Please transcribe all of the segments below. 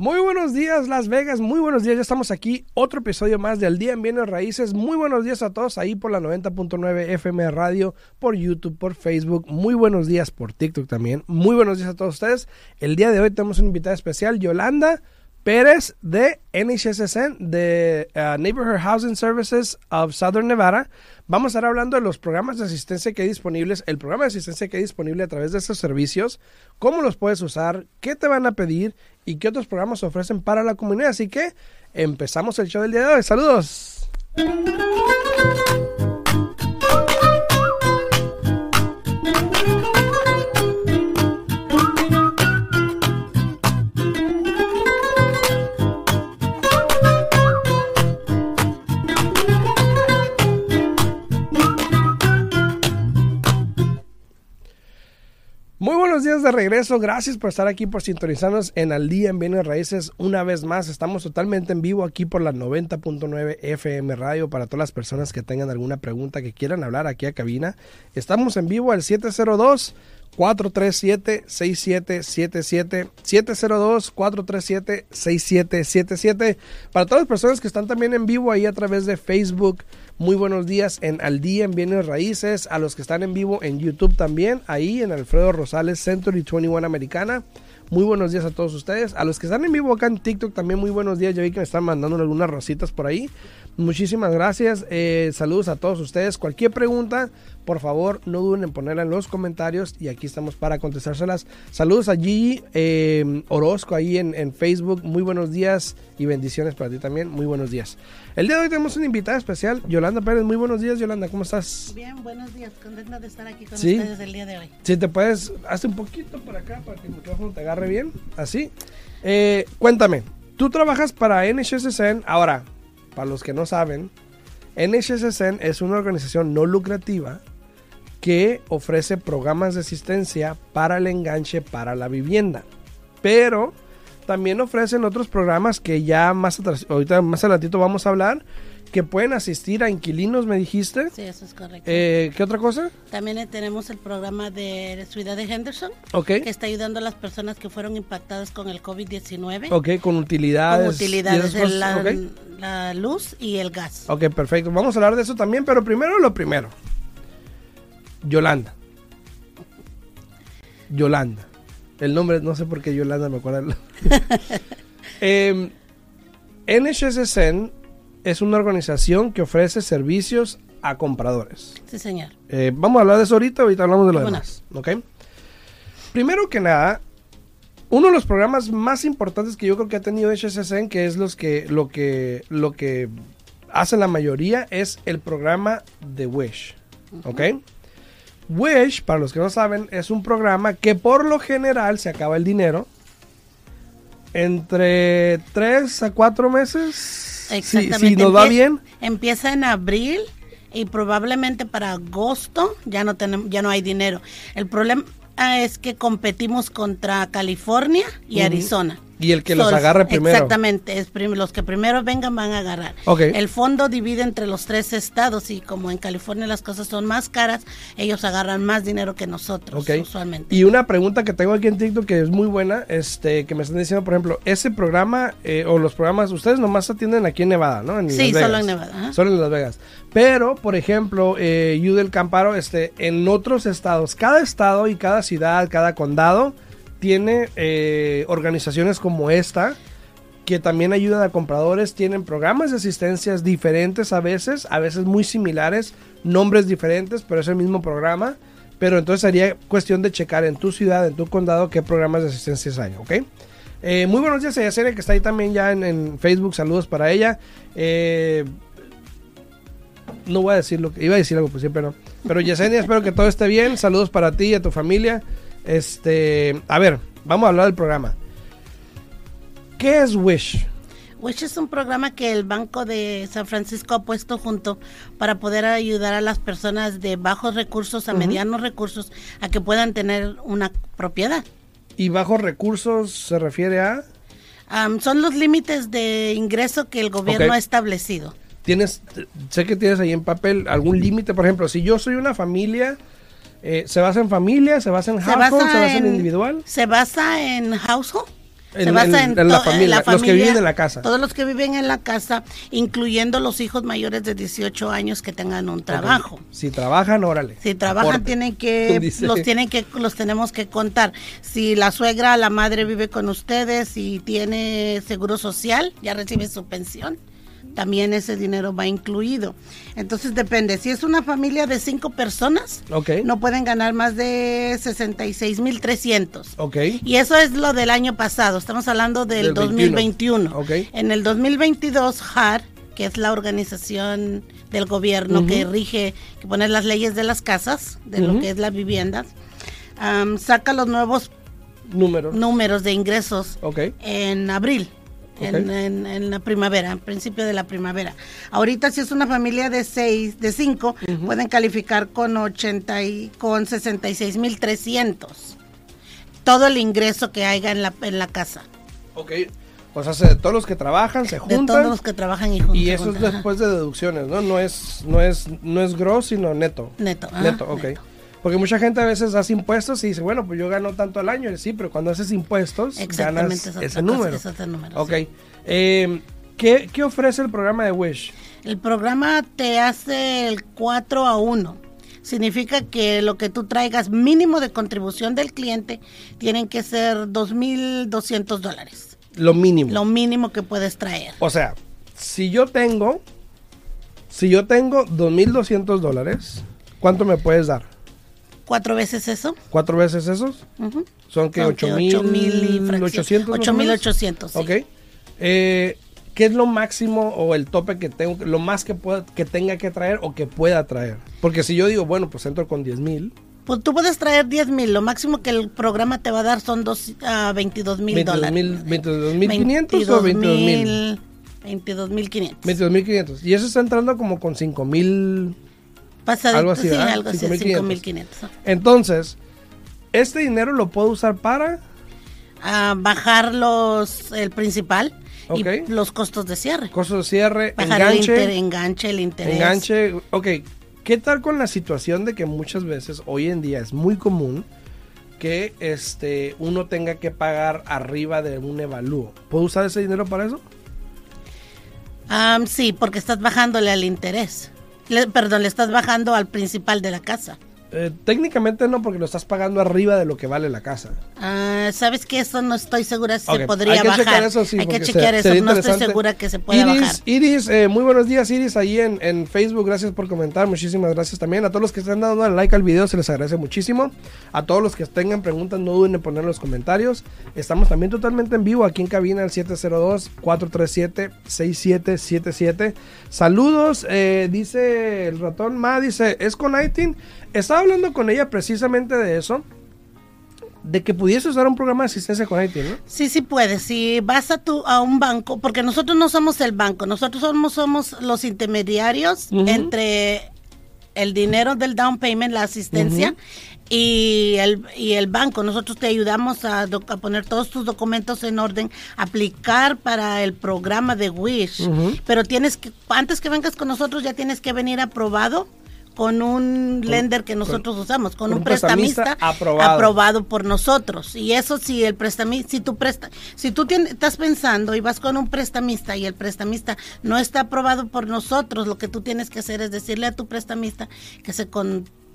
Muy buenos días Las Vegas, muy buenos días, ya estamos aquí, otro episodio más del Día en Bienes Raíces, muy buenos días a todos ahí por la 90.9 FM Radio, por YouTube, por Facebook, muy buenos días por TikTok también, muy buenos días a todos ustedes, el día de hoy tenemos una invitada especial, Yolanda Pérez de NHSSN, de uh, Neighborhood Housing Services of Southern Nevada. Vamos a estar hablando de los programas de asistencia que hay disponibles, el programa de asistencia que hay disponible a través de estos servicios, cómo los puedes usar, qué te van a pedir y qué otros programas ofrecen para la comunidad. Así que empezamos el show del día de hoy. Saludos. De regreso, gracias por estar aquí, por sintonizarnos en Al Día en Bienes Raíces una vez más. Estamos totalmente en vivo aquí por la 90.9 FM Radio para todas las personas que tengan alguna pregunta que quieran hablar aquí a cabina. Estamos en vivo al 702 437-6777, 702-437-6777. Para todas las personas que están también en vivo ahí a través de Facebook, muy buenos días en Al Día en Bienes Raíces. A los que están en vivo en YouTube también, ahí en Alfredo Rosales Century 21 Americana. Muy buenos días a todos ustedes. A los que están en vivo acá en TikTok también muy buenos días. Ya vi que me están mandando algunas rositas por ahí. Muchísimas gracias. Eh, saludos a todos ustedes. Cualquier pregunta, por favor, no duden en ponerla en los comentarios y aquí estamos para contestárselas. Saludos a Gigi eh, Orozco ahí en, en, Facebook. Muy buenos días y bendiciones para ti también. Muy buenos días. El día de hoy tenemos una invitada especial, Yolanda Pérez. Muy buenos días, Yolanda. ¿Cómo estás? Bien, buenos días. Contenta de estar aquí con ¿Sí? ustedes el día de hoy. Si te puedes, hazte un poquito para acá para que el micrófono te agarre bien. Así. Eh, cuéntame, tú trabajas para NHSN. Ahora, para los que no saben, NHSN es una organización no lucrativa que ofrece programas de asistencia para el enganche para la vivienda. Pero también ofrecen otros programas que ya más atrás, ahorita más adelantito vamos a hablar, que pueden asistir a inquilinos, me dijiste. Sí, eso es correcto. Eh, ¿Qué otra cosa? También tenemos el programa de ciudad de Henderson, okay. que está ayudando a las personas que fueron impactadas con el COVID-19. Ok, con utilidades. Con utilidades, de la, okay. La, luz y el gas. Ok, perfecto. Vamos a hablar de eso también, pero primero lo primero. Yolanda. Yolanda. El nombre, no sé por qué Yolanda me acuerdo. eh, NHSN es una organización que ofrece servicios a compradores. Sí, señor. Eh, vamos a hablar de eso ahorita, ahorita hablamos de lo bueno. demás. ¿Ok? Primero que nada, uno de los programas más importantes que yo creo que ha tenido HSSN, que es los que, lo que, lo que hace la mayoría, es el programa de Wish. ¿Ok? Wish, para los que no saben, es un programa que por lo general se acaba el dinero entre 3 a 4 meses Exactamente. Si, si nos va bien. Empieza en abril y probablemente para agosto ya no tenemos, ya no hay dinero. El problema es que competimos contra California y uh -huh. Arizona. Y el que los agarre primero. Exactamente, es prim los que primero vengan van a agarrar. Okay. El fondo divide entre los tres estados y como en California las cosas son más caras, ellos agarran más dinero que nosotros okay. usualmente. Y una pregunta que tengo aquí en TikTok que es muy buena, este, que me están diciendo, por ejemplo, ese programa eh, o los programas, ustedes nomás atienden aquí en Nevada, ¿no? En sí, Las solo en Nevada. ¿eh? Solo en Las Vegas. Pero, por ejemplo, eh, del Camparo, este, en otros estados, cada estado y cada ciudad, cada condado, tiene eh, organizaciones como esta que también ayudan a compradores, tienen programas de asistencias diferentes a veces, a veces muy similares, nombres diferentes, pero es el mismo programa. Pero entonces sería cuestión de checar en tu ciudad, en tu condado, qué programas de asistencias hay, ¿ok? Eh, muy buenos días a Yacine, que está ahí también ya en, en Facebook, saludos para ella. Eh, no voy a decir lo que iba a decir algo, pues siempre no. Pero Yesenia, espero que todo esté bien. Saludos para ti y a tu familia. Este, a ver, vamos a hablar del programa. ¿Qué es Wish? Wish es un programa que el Banco de San Francisco ha puesto junto para poder ayudar a las personas de bajos recursos a uh -huh. medianos recursos a que puedan tener una propiedad. ¿Y bajos recursos se refiere a? Um, son los límites de ingreso que el gobierno okay. ha establecido. ¿Tienes, sé que tienes ahí en papel algún límite? Por ejemplo, si yo soy una familia Eh, ¿Se basa en familia? ¿Se basa en Se household? basa ¿Se basa en, en- individual? Se basa en household. En- se basa en- en, en la familia, los que viven en la casa. Todos los que viven en la casa, incluyendo los hijos mayores de 18 años que tengan un trabajo. Si trabajan, órale. Si trabajan Aporte. tienen que Dice. los tienen que los tenemos que contar. Si la suegra, la madre vive con ustedes y tiene seguro social, ya recibe su pensión. También ese dinero va incluido. Entonces depende. Si es una familia de cinco personas, Ok. no pueden ganar más de 66,300. Ok. Y eso es lo del año pasado. Estamos hablando del, Del 2021. 21. Ok. En el 2022, HAR, que es la organización del gobierno que rige, que pone las leyes de las casas, de lo que es la vivienda, am, saca los nuevos Número. números de ingresos Ok. en abril. En, en- en la primavera, en principio de la primavera. Ahorita si es una familia de seis, de cinco, pueden calificar con 80 y con 66,300. Todo el ingreso que haya en la, en la casa. Ok. O sea, se- de todos los que trabajan se De juntan. todos los que trabajan y juntan. Y eso es Ajá. después de deducciones, ¿no? No es, no es, no es gross, sino neto. Neto, neto, ok. neto. Porque mucha gente a veces hace impuestos y dice, bueno, pues yo gano tanto al año. Sí, pero cuando haces impuestos, ganas ese número. es otro número, Ok. sí. Eh, ¿qué, qué ofrece el programa de Wish? El programa te hace el 4 a 1. Significa que lo que tú traigas mínimo de contribución del cliente tienen que ser 2.200 dólares. Lo mínimo. Lo mínimo que puedes traer. O sea, si yo tengo, si yo tengo 2.200 dólares, ¿cuánto me puedes dar? ¿Cuatro veces eso? ¿Cuatro veces esos? Son que Son que 8.800. y fracción. 8.800, sí. Ok. Eh, ¿Qué es lo máximo o el tope que tengo, lo más que, pueda, que tenga que traer o que pueda traer? Porque si yo digo, bueno, pues entro con 10.000, Pues tú puedes traer 10 mil. Lo máximo que el programa te va a dar son dos, ah, 22 mil 22 dólares. mil- 22.500 o 22.000. 22.500. 22.500. Y eso está entrando como con 5.000. Pasadito, algo así, sí, algo así, 5.500. 5.500. Entonces, este dinero lo puedo usar para... a bajar los el principal y los costos de cierre. Costos de cierre, Bajar el inter- enganche, enganche, el interés. enganche. Ok, ¿qué tal con la situación de que muchas veces hoy en día es muy común que este uno tenga que pagar arriba de un evalúo? ¿Puedo usar ese dinero para eso? Am, sí, porque estás bajándole al interés. Le- perdón, le estás bajando al principal de la casa. Eh, técnicamente no, porque lo estás pagando arriba de lo que vale la casa. Ah, Sabes que eso no estoy segura si se podría hay que bajar. checar eso, sí, Hay que chequear se- eso. No estoy segura que se pueda Iris, bajar. Iris, eh, muy buenos días, Iris, ahí en, en Facebook. Gracias por comentar. Muchísimas gracias también. A todos los que están dando like al video, se les agradece muchísimo. A todos los que tengan preguntas, no duden en poner en los comentarios. Estamos también totalmente en vivo aquí en cabina al 702-437-6777. Saludos, eh, dice el ratón Ma, dice, ¿es con ITIN? Estaba hablando con ella precisamente de eso. De que pudiese usar un programa de asistencia con ITIN, ¿no? Sí, sí puedes. Si vas a, tu, a un banco, porque nosotros no somos el banco, nosotros somos, somos los intermediarios entre el dinero del down payment, la asistencia, y, el, y el banco. Nosotros te ayudamos a, a poner todos tus documentos en orden, aplicar para el programa de Wish. Pero tienes que, antes que vengas con nosotros, ya tienes que venir aprobado con un lender que nosotros usamos, con, con un prestamista prestamista, aprobado. aprobado por nosotros. Y eso si el prestamista, si tú presta, si tú tienes, estás pensando y vas con un prestamista y el prestamista no está aprobado por nosotros, lo que tú tienes que hacer es decirle a tu prestamista que se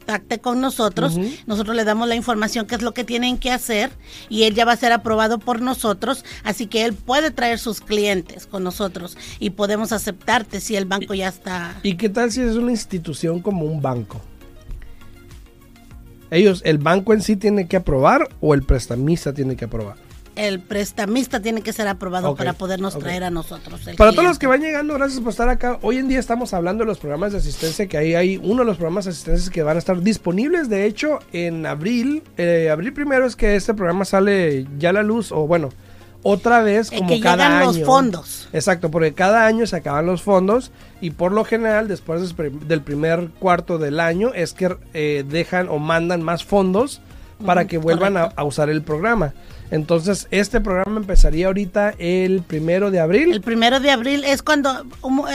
contacte con nosotros, nosotros le damos la información qué es lo que tienen que hacer y él ya va a ser aprobado por nosotros, así que él puede traer sus clientes con nosotros y podemos aceptarte si el banco ya está ¿Y qué tal si es una institución como un banco? Ellos, el banco en sí tiene que aprobar o el prestamista tiene que aprobar. El prestamista tiene que ser aprobado para podernos traer a nosotros. el Para todos los que van llegando, gracias por estar acá. Hoy en día estamos hablando de los programas de asistencia, que ahí hay uno de los programas de asistencia que van a estar disponibles. De hecho, en abril, eh, abril primero es que este programa sale ya a la luz, o bueno, otra vez como que cada llegan año. los fondos. Exacto, porque cada año se acaban los fondos y por lo general después des- del primer cuarto del año es que eh, dejan o mandan más fondos para que vuelvan a, a usar el programa. Entonces, este programa empezaría ahorita el primero de abril. El primero de abril es cuando,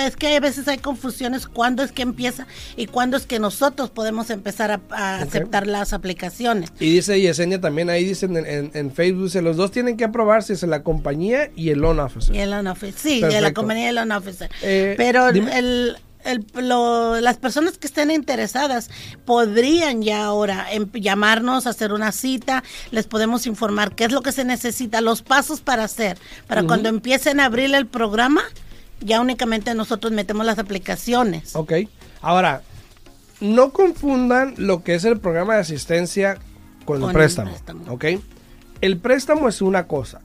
es que a veces hay confusiones cuándo es que empieza y cuándo es que nosotros podemos empezar a, a aceptar las aplicaciones. Y dice Yesenia también, ahí dicen en, en- en Facebook, dice, los dos tienen que aprobarse, es la compañía y el loan officer. Y el loan officer, sí, la compañía de loan officer. Eh, Pero dime. el, el- lo- las personas que estén interesadas podrían ya ahora em- llamarnos, hacer una cita, les podemos informar qué es lo que se necesita, los pasos para hacer, para cuando empiecen a abrir el programa, ya únicamente nosotros metemos las aplicaciones. Ok. Ahora, no confundan lo que es el programa de asistencia con, Con el el préstamo. préstamo. Ok. El préstamo es una cosa.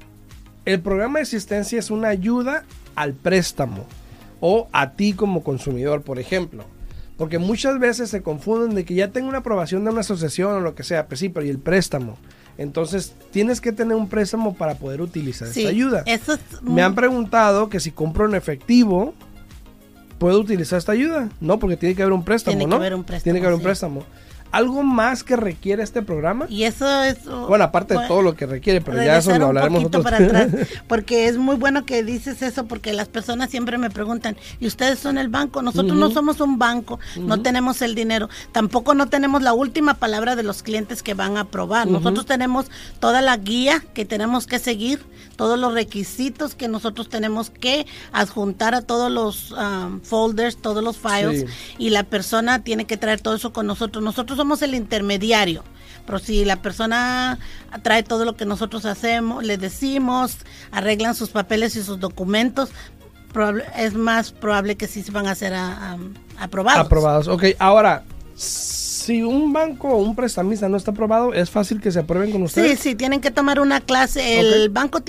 El programa de asistencia es una ayuda al préstamo o a ti como consumidor, por ejemplo. Porque muchas veces se confunden de que ya tengo una aprobación de una asociación o lo que sea, pues sí, pero ¿y el préstamo? Entonces, tienes que tener un préstamo para poder utilizar Sí, esta ayuda. eso es Me han preguntado que si compro en efectivo, ¿puedo utilizar esta ayuda? No, porque tiene que haber un préstamo, Tiene que haber un préstamo, Tiene que haber un préstamo. ¿Algo más que requiere este programa? Y eso es... Bueno, aparte de todo lo que requiere, pero ya eso lo hablaremos nosotros. para atrás, porque es muy bueno que dices eso, porque las personas siempre me preguntan, ¿y ustedes son el banco? Nosotros no somos un banco, no tenemos el dinero, tampoco no tenemos la última palabra de los clientes que van a aprobar. Nosotros tenemos toda la guía que tenemos que seguir, todos los requisitos que nosotros tenemos que adjuntar a todos los um, folders, todos los files, Sí. y la persona tiene que traer todo eso con nosotros. Nosotros somos el intermediario. Pero si la persona trae todo lo que nosotros hacemos, le decimos, arreglan sus papeles y sus documentos, es más probable que sí se van a ser a- a- aprobados. Aprobados. Ok, ahora, si un banco o un prestamista no está aprobado, ¿es fácil que se aprueben con Sí, ustedes? sí, tienen que tomar una clase. El banco,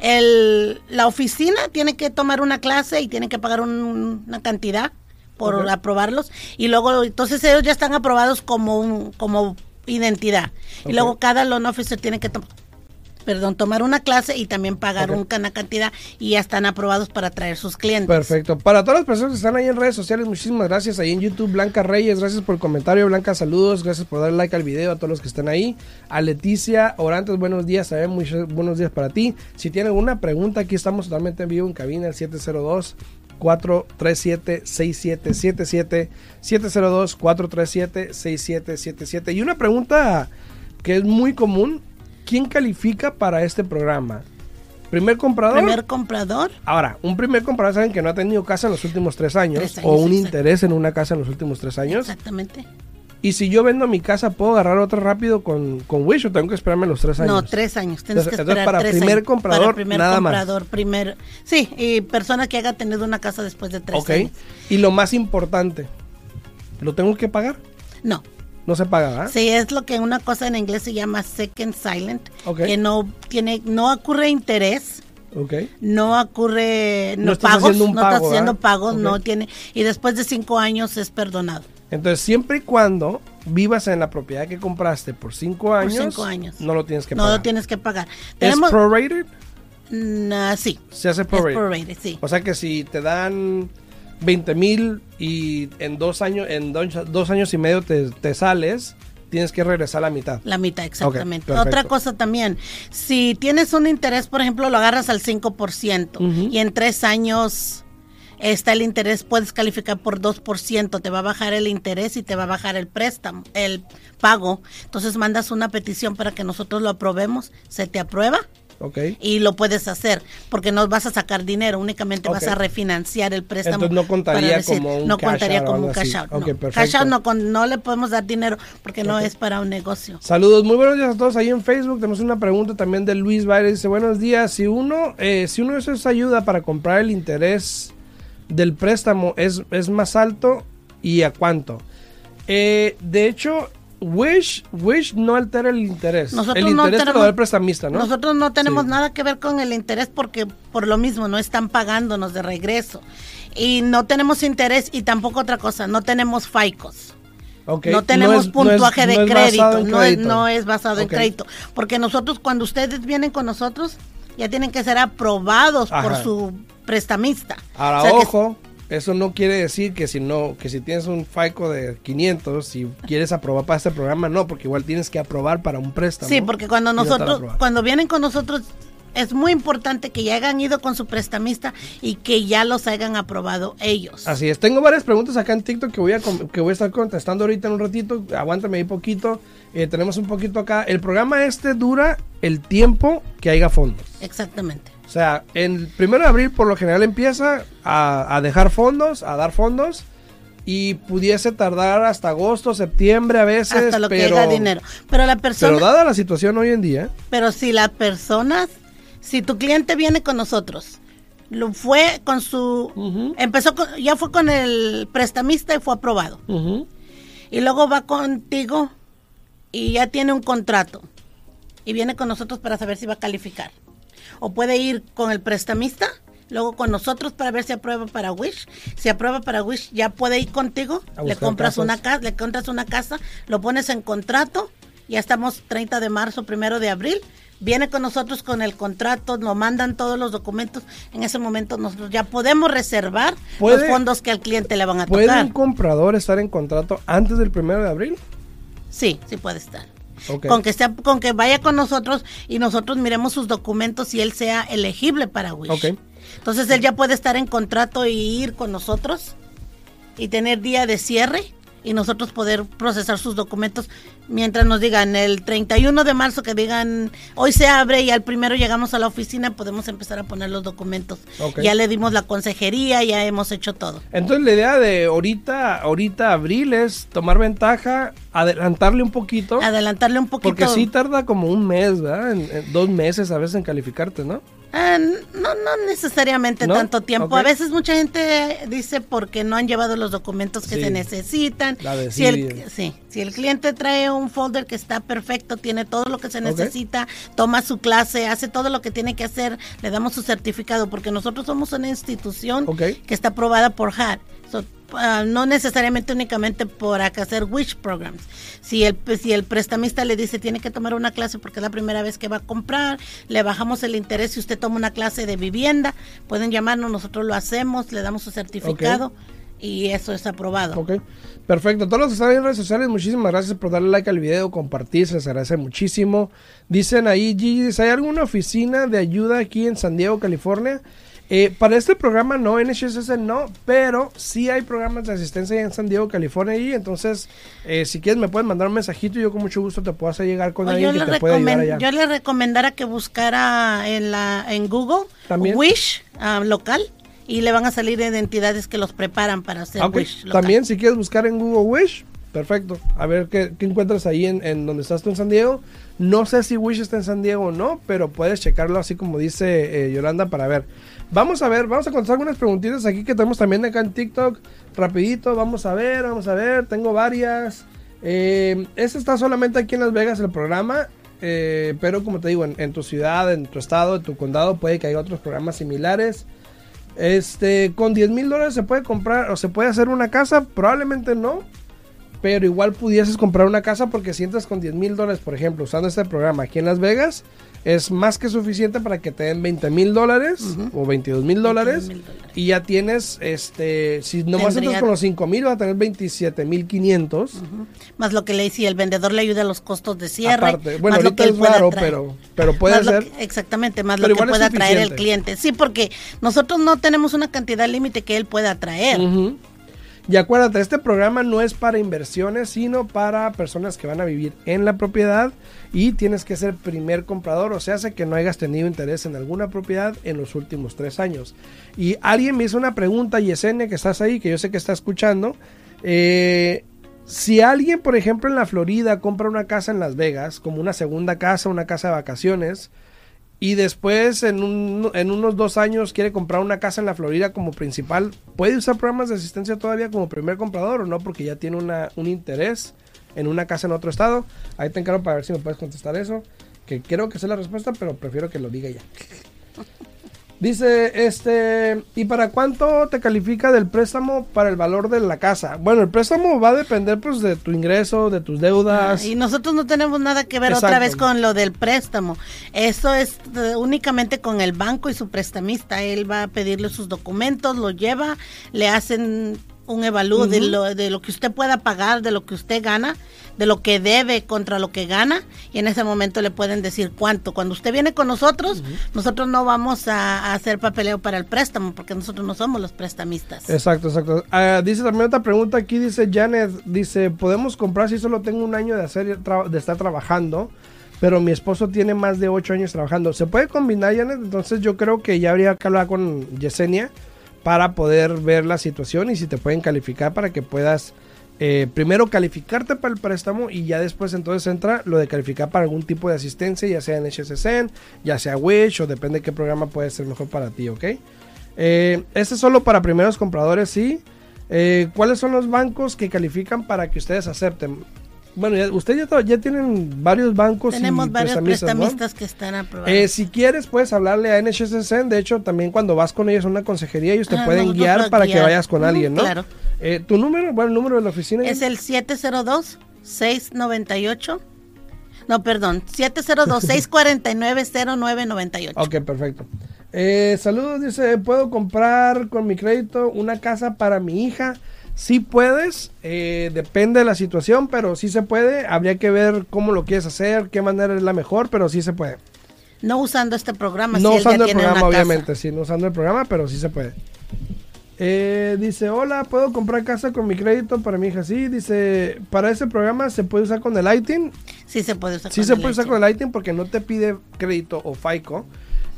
el, la oficina tiene que tomar una clase y tienen que pagar un- una cantidad por aprobarlos. Y luego, entonces ellos ya están aprobados como un, como identidad. Y luego cada loan officer tiene que tomar perdón, tomar una clase y también pagar Ok. un- una cantidad y ya están aprobados para traer sus clientes. Perfecto. Para todas las personas que están ahí en redes sociales, muchísimas gracias. Ahí en YouTube, Blanca Reyes, gracias por el comentario. Blanca, saludos. Gracias por dar like al video a todos los que están ahí. A Leticia Orantes, buenos días. También muchos buenos días para ti. Si tienen alguna pregunta, aquí estamos totalmente en vivo en cabina, el 702. 437-6777 702-437-6777 y una pregunta que es muy común ¿quién califica para este programa? ¿primer comprador? Primer comprador, Ahora, un primer comprador saben que no ha tenido casa en los últimos tres años, Tres años, o un interés en una casa en los últimos tres años. exactamente. Y si yo vendo mi casa, ¿puedo agarrar otra rápido con, con Wish o tengo que esperarme los tres años? No, tres años. Tienes que esperar para tres primer años. comprador, para primer nada más. comprador, primer, sí, y persona que haya tenido una casa después de tres Ok. años. Y lo más importante, ¿lo tengo que pagar? No, No se paga, ¿verdad? sí es lo que una cosa en inglés se llama second silent, Ok. que no tiene, no ocurre interés. Ok. No ocurre no, No estás pagos, haciendo no está pago, haciendo ¿verdad? pagos, no tiene y después de cinco años es perdonado. Entonces, siempre y cuando vivas en la propiedad que compraste por cinco años, cinco años. no lo tienes que no pagar. lo tienes que pagar. ¿Es prorated? Mm, ah, sí, Se hace prorated. prorated, sí. O sea que si te dan 20 mil y en dos años, en dos, años y medio te, te sales, tienes que regresar la mitad. La mitad, exactamente. Otra cosa también, si tienes un interés, por ejemplo, lo agarras al 5% Ujú. y en tres años está el interés, puedes calificar por 2%, te va a bajar el interés y te va a bajar el préstamo, el pago. Entonces mandas una petición para que nosotros lo aprobemos, se te aprueba ¿Ok? y lo puedes hacer porque no vas a sacar dinero, únicamente vas a refinanciar el préstamo. Entonces no contaría decir- como un no cash contaría out como un cash out. Ok, no. perfecto. Cash out no, con- no le podemos dar dinero porque no es para un negocio. Saludos, muy buenos días a todos ahí en Facebook. Tenemos una pregunta también de Luis Baile. Dice, buenos días. Si uno, eh, si uno de esos ayuda para comprar el interés del préstamo, ¿es, es más alto y a cuánto? Eh, de hecho, Wish, Wish no altera el interés. Nosotros el no interés te lo tenemos- da el prestamista, ¿no? Nosotros no tenemos Sí. nada que ver con el interés porque por lo mismo no están pagándonos de regreso. Y no tenemos interés y tampoco otra cosa, no tenemos FICOs. Ok, No tenemos es- puntuaje no es- de no crédito, no es, crédito. no es basado en crédito. Porque nosotros, cuando ustedes vienen con nosotros, ya tienen que ser aprobados por su prestamista. Ahora, O sea que- ojo, eso no quiere decir que si no, que si tienes un FICO de 500, si quieres aprobar para este programa, no, porque igual tienes que aprobar para un préstamo. Sí, porque cuando nosotros, cuando vienen con nosotros, es muy importante que ya hayan ido con su prestamista y que ya los hayan aprobado ellos. Así es. Tengo varias preguntas acá en TikTok que voy a, que voy a estar contestando ahorita en un ratito. Aguántame ahí poquito. Eh, tenemos un poquito acá. El programa este dura el tiempo que haya fondos. Exactamente. O sea, el primero de abril por lo general empieza a, dejar fondos, a dar fondos y pudiese tardar hasta agosto, septiembre a veces. Hasta lo que da dinero. Pero la persona. Pero dada la situación hoy en día. Pero si la persona, si tu cliente viene con nosotros, lo fue con su. Empezó ya fue con el prestamista y fue aprobado. Y luego va contigo y ya tiene un contrato. Y viene con nosotros para saber si va a calificar o puede ir con el prestamista, luego con nosotros para ver si aprueba para Wish. Si aprueba para Wish, ya puede ir contigo, le compras una casa, le compras una casa, lo pones en contrato, ya estamos 30 de marzo, primero de abril. Viene con nosotros con el contrato, nos mandan todos los documentos. En ese momento nosotros ya podemos reservar los fondos que al cliente le van a tocar. ¿Puede un comprador estar en contrato antes del primero de abril? Sí, sí puede estar. Con que sea, con que vaya con nosotros y nosotros miremos sus documentos y él sea elegible para Wish. Entonces él ya puede estar en contrato y ir con nosotros y tener día de cierre y nosotros poder procesar sus documentos mientras nos digan el 31 de marzo que digan hoy se abre y al primero llegamos a la oficina podemos empezar a poner los documentos. Ya le dimos la consejería ya hemos hecho todo. Entonces la idea de ahorita ahorita abril es tomar ventaja adelantarle un poquito. Adelantarle un poquito. Porque sí tarda como un mes ¿verdad? dos meses a veces en calificarte no Ah, no, no necesariamente tanto tiempo. A veces mucha gente dice porque no han llevado los documentos que se necesitan. si el, sí, si el cliente trae un folder que está perfecto, tiene todo lo que se necesita, toma su clase, hace todo lo que tiene que hacer, le damos su certificado, porque nosotros somos una institución que está aprobada por Ah, no necesariamente únicamente por hacer Wish Programs. Si el, si el prestamista le dice tiene que tomar una clase porque es la primera vez que va a comprar, le bajamos el interés si usted toma una clase de vivienda, pueden llamarnos, nosotros lo hacemos, le damos su certificado. Y eso es aprobado. Ok, perfecto. Todos los que están en redes sociales, muchísimas gracias por darle like al video, compartir, se les agradece muchísimo. Dicen ahí, Gigi, ¿hay alguna oficina de ayuda aquí en San Diego, California? Eh, para este programa no, NHSS no, pero sí hay programas de asistencia en San Diego, California y entonces eh, si quieres me puedes mandar un mensajito y yo con mucho gusto te puedo hacer llegar con alguien que te pueda ayudar allá. Yo le recomendara que buscara en la en Google Wish ah, local y le van a salir identidades que los preparan para hacer Wish local. También si quieres buscar en Google Wish, perfecto. A ver qué, encuentras ahí en, en donde estás tú en San Diego. No sé si Wish está en San Diego o no, pero puedes checarlo así como dice eh, Yolanda para ver. Vamos a ver, vamos a contestar algunas preguntitas aquí que tenemos también acá en TikTok. Rapidito, vamos a ver, vamos a ver. Tengo varias. Eh, este está solamente aquí en Las Vegas el programa. Eh, pero como te digo, en, tu ciudad, en tu estado, en tu condado, puede que haya otros programas similares. Este, con 10 mil dólares se puede comprar o se puede hacer una casa, probablemente no. Pero igual pudieses comprar una casa porque si entras con 10 mil dólares, por ejemplo, usando este programa aquí en Las Vegas, es más que suficiente para que te den 20 mil dólares o 22 mil dólares y ya tienes, este, si nomás entras con los 5 mil, va a tener 27 mil 500. Más lo que le dice, el vendedor le ayuda a los costos de cierre. bueno, más lo que es raro, pero, pero puede ser. exactamente, más lo que pueda traer el cliente. Sí, porque nosotros no tenemos una cantidad límite que él pueda traer. Y acuérdate, este programa no es para inversiones, sino para personas que van a vivir en la propiedad y tienes que ser primer comprador, o sea, hace que no hayas tenido interés en alguna propiedad en los últimos tres años. Y alguien me hizo una pregunta, Yesenia, que estás ahí, que yo sé que está escuchando. Eh, si alguien, por ejemplo, en la Florida compra una casa en Las Vegas, como una segunda casa, una casa de vacaciones, y después en, unos dos años quiere comprar una casa en la Florida como principal, ¿puede usar programas de asistencia todavía como primer comprador o no? Porque ya tiene una, un interés en una casa en otro estado. Ahí te encargo para ver si me puedes contestar eso. Que creo que es la respuesta, pero prefiero que lo diga ya. Dice, este, ¿y para cuánto te califica del préstamo para el valor de la casa? Bueno, el préstamo va a depender pues de tu ingreso, de tus deudas. Ah, y nosotros no tenemos nada que ver otra vez con lo del préstamo. Eso es eh, únicamente con el banco y su prestamista. Él va a pedirle sus documentos, lo lleva, le hacen un evalúo de, lo, de lo que usted pueda pagar, de lo que usted gana, de lo que debe contra lo que gana, y en ese momento le pueden decir cuánto. Cuando usted viene con nosotros, nosotros no vamos a, hacer papeleo para el préstamo, porque nosotros no somos los prestamistas. Exacto, exacto. Ah, dice también otra pregunta aquí, dice Janet, dice, ¿podemos comprar si solo tengo un año de, hacer, de estar trabajando? pero mi esposo tiene más de ocho años trabajando. ¿Se puede combinar, Janet? Entonces yo creo que ya habría que hablar con Yesenia para poder ver la situación y si te pueden calificar para que puedas eh, primero calificarte para el préstamo y ya después entonces entra lo de calificar para algún tipo de asistencia, ya sea en HSSN, ya sea Wish o depende de qué programa puede ser mejor para ti, ¿ok? Eh, este es solo para primeros compradores, sí. Eh, ¿Cuáles son los bancos que califican para que ustedes acepten? Bueno, ya, ustedes ya, tienen varios bancos. Tenemos varios prestamistas, que están aprobados. Eh, si quieres, puedes hablarle a NHSN. De hecho, también cuando vas con ellos a una consejería, ellos te ah, pueden guiar para que vayas con alguien, ¿no? Claro. Eh, ¿Tu número? Bueno, el número de la oficina. Es el 702-698. No, perdón, 702-649-0998. ok, perfecto. Eh, saludos, dice, ¿puedo comprar con mi crédito una casa para mi hija? Si puedes, eh, depende de la situación, pero sí se puede. Habría que ver cómo lo quieres hacer, qué manera es la mejor, pero sí se puede. No usando este programa. No usando el programa, obviamente, sí, no usando el programa, pero sí se puede. Eh, dice, hola, ¿puedo comprar casa con mi crédito para mi hija? Sí, dice, ¿para ese programa se puede usar con el ITIN? Sí se puede usar sí se puede usar con el ITIN porque no te pide crédito o FICO.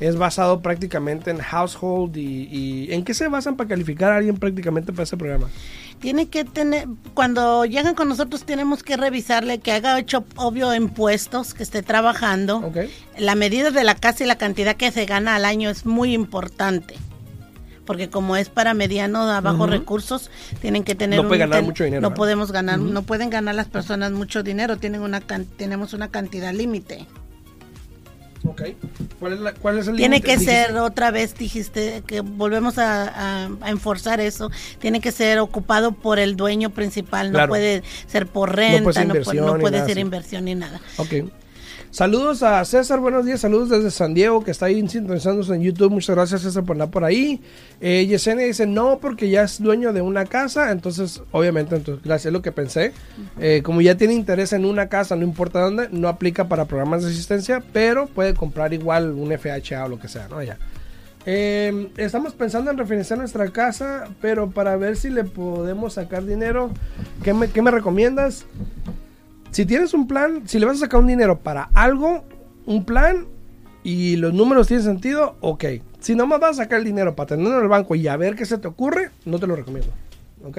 Es basado prácticamente en household y, y ¿en qué se basan para calificar a alguien prácticamente para ese programa? tiene que tener, cuando llegan con nosotros tenemos que revisarle que haga hecho obvio impuestos, que esté trabajando. La medida de la casa y la cantidad que se gana al año es muy importante. Porque como es para mediano a bajos recursos, tienen que tener no puede ganar mucho dinero. No podemos ganar, no pueden ganar las personas mucho dinero, tienen una tenemos una cantidad límite. Ok. ¿Cuál es, el Tiene que ser, otra vez dijiste, que volvemos a, enforzar eso, tiene que ser ocupado por el dueño principal, no puede ser por renta, no puede, ser inversión ni nada. Ok. Saludos a César, buenos días, saludos desde San Diego, que está ahí sintonizándose en YouTube. Muchas gracias, César, por andar por ahí. Eh, Yesenia dice no, porque ya es dueño de una casa, entonces, obviamente, entonces, gracias, es lo que pensé. Eh, como ya tiene interés en una casa, no importa dónde, no aplica para programas de asistencia, pero puede comprar igual un FHA o lo que sea, ¿no? Ya. Eh, estamos pensando en refinanciar nuestra casa, pero para ver si le podemos sacar dinero, ¿qué me, qué me recomiendas? Si tienes un plan, si le vas a sacar un dinero para algo, un plan y los números tienen sentido, ok. Si nomás vas a sacar el dinero para tenerlo en el banco y a ver qué se te ocurre, no te lo recomiendo. ¿Ok?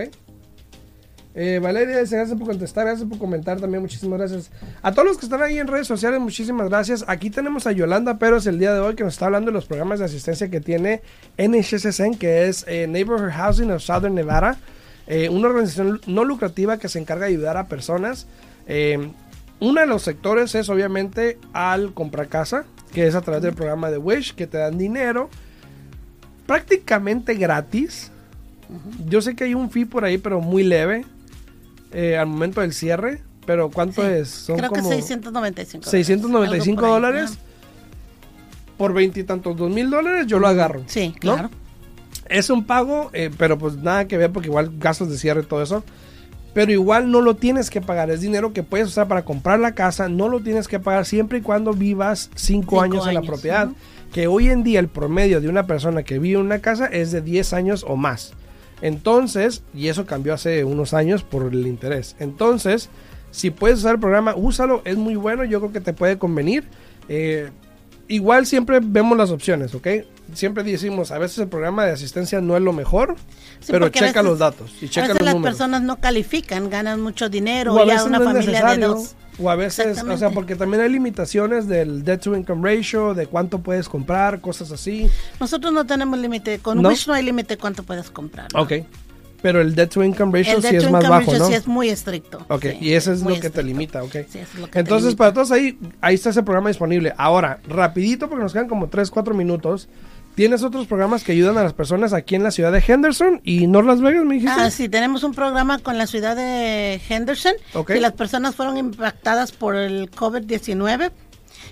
Eh, Valeria, gracias por contestar, gracias por comentar también, muchísimas gracias. A todos los que están ahí en redes sociales, muchísimas gracias. Aquí tenemos a Yolanda Peros el día de hoy que nos está hablando de los programas de asistencia que tiene NHSSN, que es eh, Neighborhood Housing of Southern Nevada, eh, una organización no lucrativa que se encarga de ayudar a personas eh, uno de los sectores es obviamente al comprar casa, que es a través del programa de Wish, que te dan dinero prácticamente gratis. Yo sé que hay un fee por ahí, pero muy leve eh, al momento del cierre. Pero ¿cuánto es? Son Creo como que 695 695 dólares. Por veintitantos, dos mil dólares, yo lo agarro. Sí, claro. Es un pago, eh, pero pues nada que ver porque igual gastos de cierre y todo eso pero igual no lo tienes que pagar. Es dinero que puedes usar para comprar la casa, no lo tienes que pagar siempre y cuando vivas 5 años, en la propiedad. Que hoy en día el promedio de una persona que vive en una casa es de 10 años o más. Entonces, y eso cambió hace unos años por el interés. Entonces, si puedes usar el programa, úsalo, es muy bueno, yo creo que te puede convenir. Eh, igual siempre vemos las opciones, ¿ok? Siempre decimos, a veces el programa de asistencia no es lo mejor, pero checa los datos y checa a veces las personas no califican, ganan mucho dinero, o a veces una familia de dos. O a veces, o sea, porque también hay limitaciones del debt to income ratio, de cuánto puedes comprar, cosas así. Nosotros no tenemos límite, con Wish no hay límite cuánto puedes comprar. Ok. Pero el debt to income ratio sí es más bajo, ¿no? sí es muy estricto. Ok, y eso es lo que te limita, ok. Sí, es lo que Entonces, para todos ahí, ahí está ese programa disponible. Ahora, rapidito, porque nos quedan como 3, 4 minutos tienes otros programas que ayudan a las personas aquí en la ciudad de Henderson y North Las Vegas, me dijiste. Ah, sí, tenemos un programa con la ciudad de Henderson. Ok. Si las personas fueron impactadas por el COVID-19,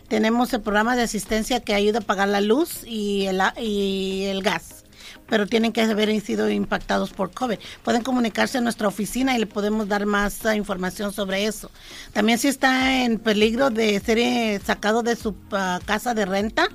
tenemos el programa de asistencia que ayuda a pagar la luz y el, y el gas. Pero tienen que haber sido impactados por COVID. Pueden comunicarse a nuestra oficina y le podemos dar más ah, información sobre eso. También si está en peligro de ser eh, sacado de su ah, casa de renta,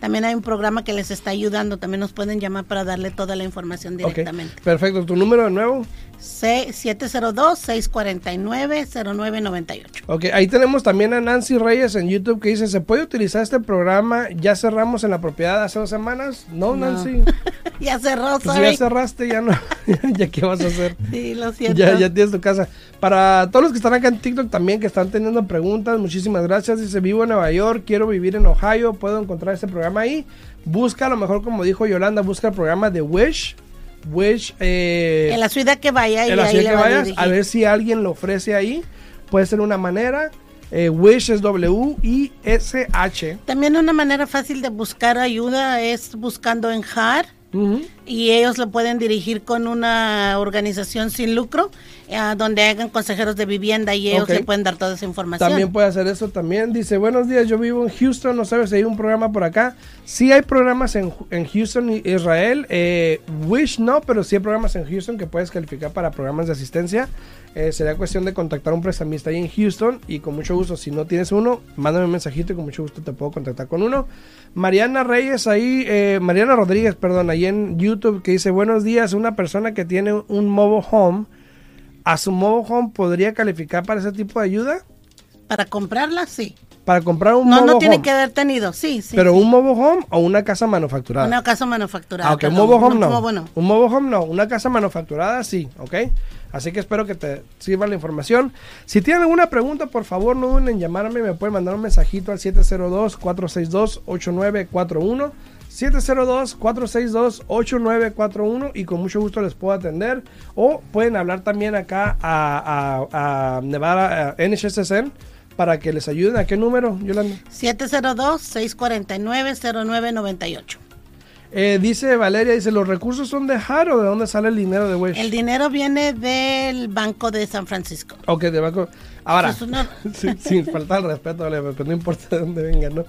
también hay un programa que les está ayudando. También nos pueden llamar para darle toda la información directamente. perfecto. ¿Tu número de nuevo? C- 702-649-0998. Ok, ahí tenemos también a Nancy Reyes en YouTube que dice, ¿se puede utilizar este programa? Ya cerramos en la propiedad hace dos semanas. No, No. Nancy. ya cerró, Pues ya cerraste, ya no. ¿Ya qué vas a hacer? Sí, lo siento. Ya, ya tienes tu casa. Para todos los que están acá en TikTok también, que están teniendo preguntas, muchísimas gracias. Dice, vivo en Nueva York, quiero vivir en Ohio, puedo encontrar este programa ahí. Busca, a lo mejor como dijo Yolanda, busca el programa de Wish. Wish, eh, En la ciudad que vaya en la ciudad que a ver si alguien lo ofrece ahí. Puede ser una manera. Eh, Wish es W-I-S-H. También una manera fácil de buscar ayuda es buscando en HAR y ellos lo pueden dirigir con una organización sin lucro eh, donde hagan consejeros de vivienda y ellos Ok. le pueden dar toda esa información. También puede hacer eso también. Dice, buenos días, yo vivo en Houston, no sabes si hay un programa por acá. Sí hay programas en, en Houston, Israel. Eh, Wish no, pero sí hay programas en Houston que puedes calificar para programas de asistencia. Eh, sería cuestión de contactar a un prestamista ahí en Houston y con mucho gusto, si no tienes uno, mándame un mensajito y con mucho gusto te puedo contactar con uno. Mariana Reyes ahí, eh, Mariana Rodríguez, perdón, ahí en YouTube que dice, buenos días, una persona que tiene un mobile home, ¿a su home podría calificar para ese tipo de ayuda? Para comprarla, sí. Para comprar un No, mobile no tiene home. que haber tenido, sí, sí. pero sí. un mobile home o una casa manufacturada. Una casa manufacturada. Ah, ok, un mobile home no. No. Un mobile home no, una casa manufacturada sí, ok. Así que espero que te sirva la información. Si tienen alguna pregunta, por favor, no duden en llamarme. Me pueden mandar un mensajito al 702-462-8941. 702-462-8941 y con mucho gusto les puedo atender. O pueden hablar también acá a, a- a Nevada a NHSN para que les ayuden. ¿A qué número, Yolanda? 702-649-0998. Eh, dice Valeria, dice, ¿los recursos son de HAR o de dónde sale el dinero de Wish? El dinero viene del Banco de San Francisco. Ok, de banco. Ahora, sí, sin faltar el respeto, pero no importa de dónde venga, ¿no?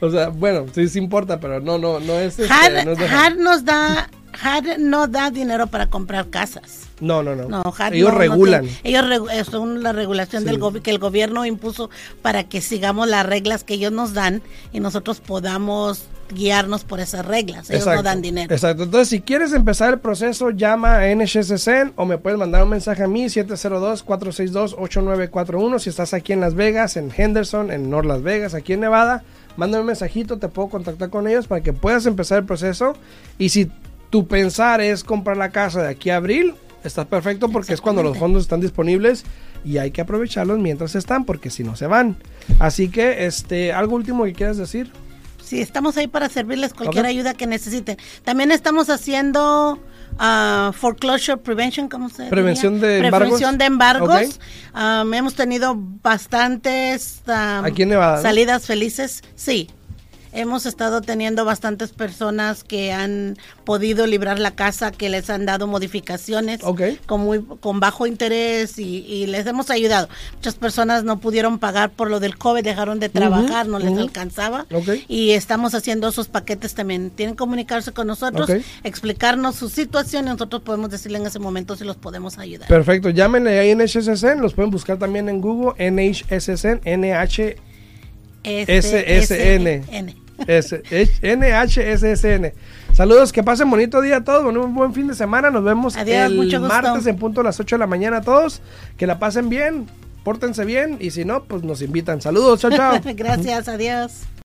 O sea, bueno, sí, sí importa, pero no, no, no es, este, HAR, no es HAR nos da, HAR no da dinero para comprar casas. No, no, no. No, HAR Ellos no- no regulan. tiene- ellos eh, son la regulación Sí. del que el gobierno impuso para que sigamos las reglas que ellos nos dan y nosotros podamos guiarnos por esas reglas. Ellos no dan dinero. Exacto. Entonces, si quieres empezar el proceso, llama a NHSN o me puedes mandar un mensaje a mí, 702-462-8941. Si estás aquí en Las Vegas, en Henderson, en North Las Vegas, aquí en Nevada, mándame un mensajito, te puedo contactar con ellos para que puedas empezar el proceso. Y si tu pensar es comprar la casa de aquí a abril, estás perfecto porque es cuando los fondos están disponibles y hay que aprovecharlos mientras están porque si no se van. Así que, este, algo último que quieras decir. Sí, estamos ahí para servirles cualquier ayuda que necesiten. También estamos haciendo ah, foreclosure prevention, ¿cómo se Prevención diría? de embargos. Prevención de embargos. Ah, hemos tenido bastantes ah, Aquí en Nevada, ¿no? salidas felices. Sí. Hemos estado teniendo bastantes personas que han podido librar la casa, que les han dado modificaciones Ok. con, muy, con bajo interés y, y les hemos ayudado. Muchas personas no pudieron pagar por lo del COVID, dejaron de trabajar, no les alcanzaba. Ok. Y estamos haciendo esos paquetes también. Tienen que comunicarse con nosotros, explicarnos su situación y nosotros podemos decirle en ese momento si los podemos ayudar. Perfecto, llámenle ahí en NHSN, los pueden buscar también en Google, NHSN, NH, SSN. NHSSN. Saludos, que pasen bonito día a todos, un buen fin de semana, nos vemos Adiós, el martes en punto a las 8 de la mañana a todos, que la pasen bien, pórtense bien y si no, pues nos invitan. Saludos, chao, chao. Gracias, adiós.